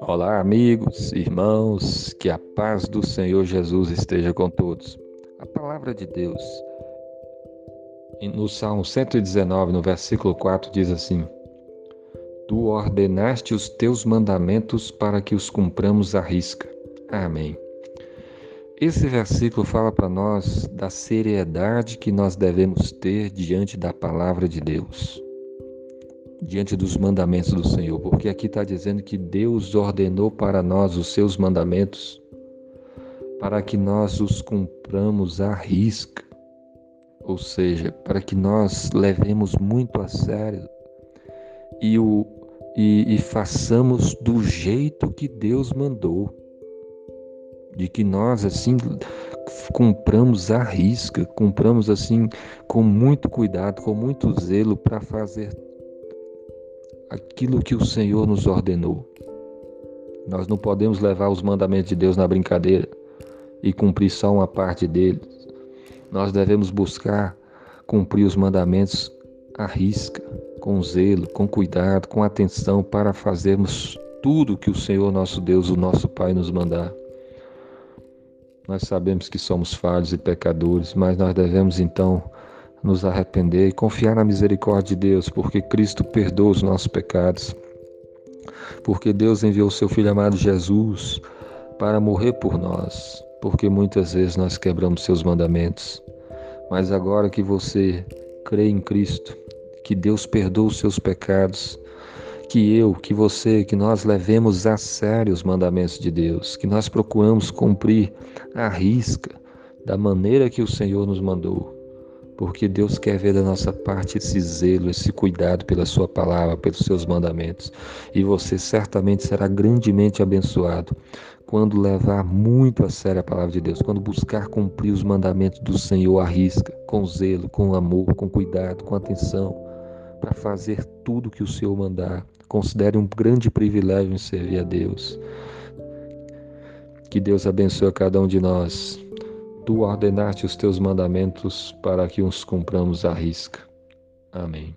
Olá, amigos, irmãos, que a paz do Senhor Jesus esteja com todos. A palavra de Deus, no Salmo 119, no versículo 4, diz assim: Tu ordenaste os teus mandamentos para que os cumpramos à risca. Amém. Esse versículo fala para nós da seriedade que nós devemos ter diante da palavra de Deus diante dos mandamentos do Senhor, porque aqui está dizendo que Deus ordenou para nós os seus mandamentos para que nós os cumpramos à risca, ou seja, para que nós levemos muito a sério e, o, e, e façamos do jeito que Deus mandou, de que nós assim cumpramos à risca, cumpramos assim com muito cuidado, com muito zelo para fazer aquilo que o Senhor nos ordenou. Nós não podemos levar os mandamentos de Deus na brincadeira e cumprir só uma parte deles. Nós devemos buscar cumprir os mandamentos à risca, com zelo, com cuidado, com atenção para fazermos tudo que o Senhor nosso Deus, o nosso Pai, nos mandar. Nós sabemos que somos falhos e pecadores, mas nós devemos então nos arrepender e confiar na misericórdia de Deus, porque Cristo perdoa os nossos pecados. Porque Deus enviou seu Filho amado Jesus para morrer por nós, porque muitas vezes nós quebramos seus mandamentos. Mas agora que você crê em Cristo, que Deus perdoa os seus pecados, que eu, que você, que nós levemos a sério os mandamentos de Deus, que nós procuramos cumprir a risca da maneira que o Senhor nos mandou porque Deus quer ver da nossa parte esse zelo, esse cuidado pela Sua palavra, pelos seus mandamentos. E você certamente será grandemente abençoado quando levar muito a sério a palavra de Deus, quando buscar cumprir os mandamentos do Senhor à risca, com zelo, com amor, com cuidado, com atenção, para fazer tudo que o Senhor mandar. Considere um grande privilégio em servir a Deus. Que Deus abençoe a cada um de nós tu ordenaste os teus mandamentos para que os cumpramos à risca. Amém.